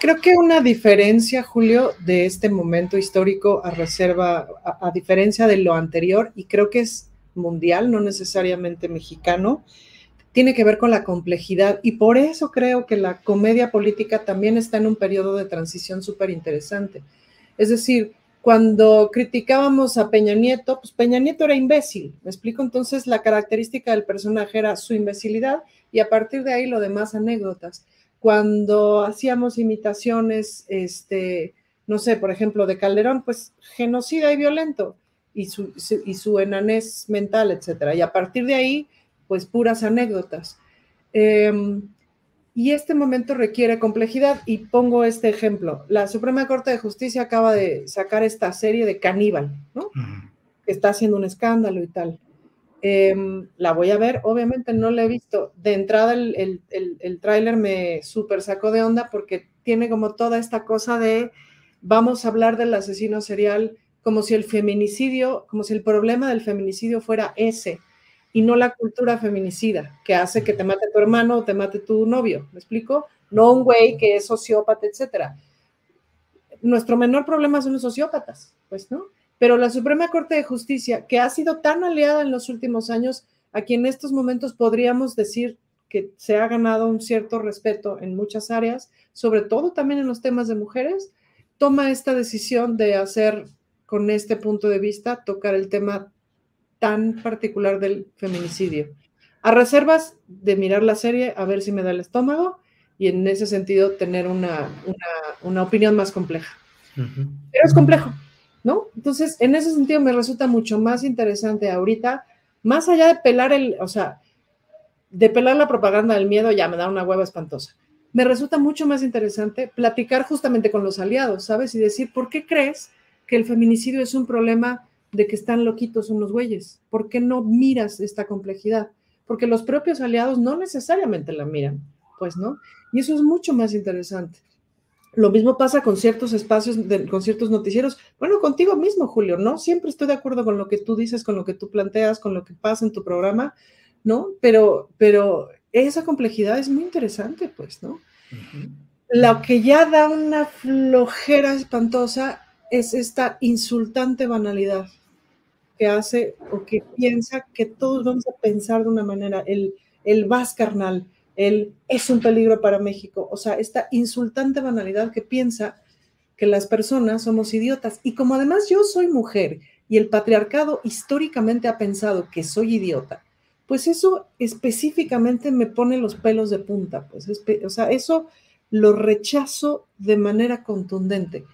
Creo que una diferencia, Julio, de este momento histórico a reserva, a, diferencia de lo anterior, y creo que es mundial, no necesariamente mexicano, tiene que ver con la complejidad. Y por eso creo que la comedia política también está en un periodo de transición súper interesante. Es decir, cuando criticábamos a Peña Nieto, pues Peña Nieto era imbécil, ¿me explico? Entonces la característica del personaje era su imbecilidad y a partir de ahí lo demás anécdotas. Cuando hacíamos imitaciones, este, no sé, por ejemplo, de Calderón, pues genocida y violento y su, su- y su enanés mental, etcétera. Y a partir de ahí, pues puras anécdotas. Em, y este momento requiere complejidad y pongo este ejemplo. La Suprema Corte de Justicia acaba de sacar esta serie de Caníbal, ¿no? Que está haciendo un escándalo y tal. Em, la voy a ver, obviamente no la he visto. De entrada el, el, el, el tráiler me súper sacó de onda porque tiene como toda esta cosa de vamos a hablar del asesino serial como si el feminicidio, como si el problema del feminicidio fuera ese y no la cultura feminicida que hace que te mate tu hermano o te mate tu novio, ¿me explico? No un güey que es sociópata, etcétera. Nuestro menor problema son los sociópatas, pues, ¿no? Pero la Suprema Corte de Justicia, que ha sido tan aliada en los últimos años, a quien en estos momentos podríamos decir que se ha ganado un cierto respeto en muchas áreas, sobre todo también en los temas de mujeres, toma esta decisión de hacer con este punto de vista, tocar el tema tan particular del feminicidio. A reservas de mirar la serie, a ver si me da el estómago y en ese sentido tener una, una, una opinión más compleja. Pero es complejo, ¿no? Entonces, en ese sentido me resulta mucho más interesante ahorita, más allá de pelar el, o sea, de pelar la propaganda del miedo, ya me da una hueva espantosa. Me resulta mucho más interesante platicar justamente con los aliados, ¿sabes? Y decir, ¿por qué crees que el feminicidio es un problema de que están loquitos unos güeyes? ¿Por qué no miras esta complejidad? Porque los propios aliados no necesariamente la miran, pues, ¿no? Y eso es mucho más interesante. Lo mismo pasa con ciertos espacios, de, con ciertos noticieros. Bueno, contigo mismo, Julio, ¿no? Siempre estoy de acuerdo con lo que tú dices, con lo que tú planteas, con lo que pasa en tu programa, ¿no? Pero, pero esa complejidad es muy interesante, pues, ¿no? Uh -huh. Lo que ya da una flojera espantosa es esta insultante banalidad que hace o que piensa que todos vamos a pensar de una manera, el, el vas carnal, el es un peligro para México, o sea, esta insultante banalidad que piensa que las personas somos idiotas. Y como además yo soy mujer y el patriarcado históricamente ha pensado que soy idiota, pues eso específicamente me pone los pelos de punta, pues, o sea, eso lo rechazo de manera contundente.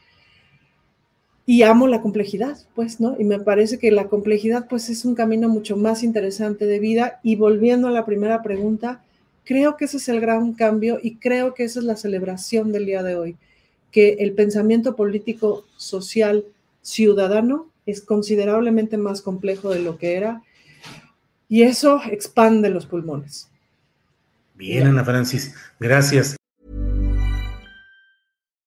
Y amo la complejidad, pues, ¿no? Y me parece que la complejidad, pues, es un camino mucho más interesante de vida. Y volviendo a la primera pregunta, creo que ese es el gran cambio y creo que esa es la celebración del día de hoy, que el pensamiento político, social, ciudadano es considerablemente más complejo de lo que era y eso expande los pulmones. Bien, Ana Francis, gracias.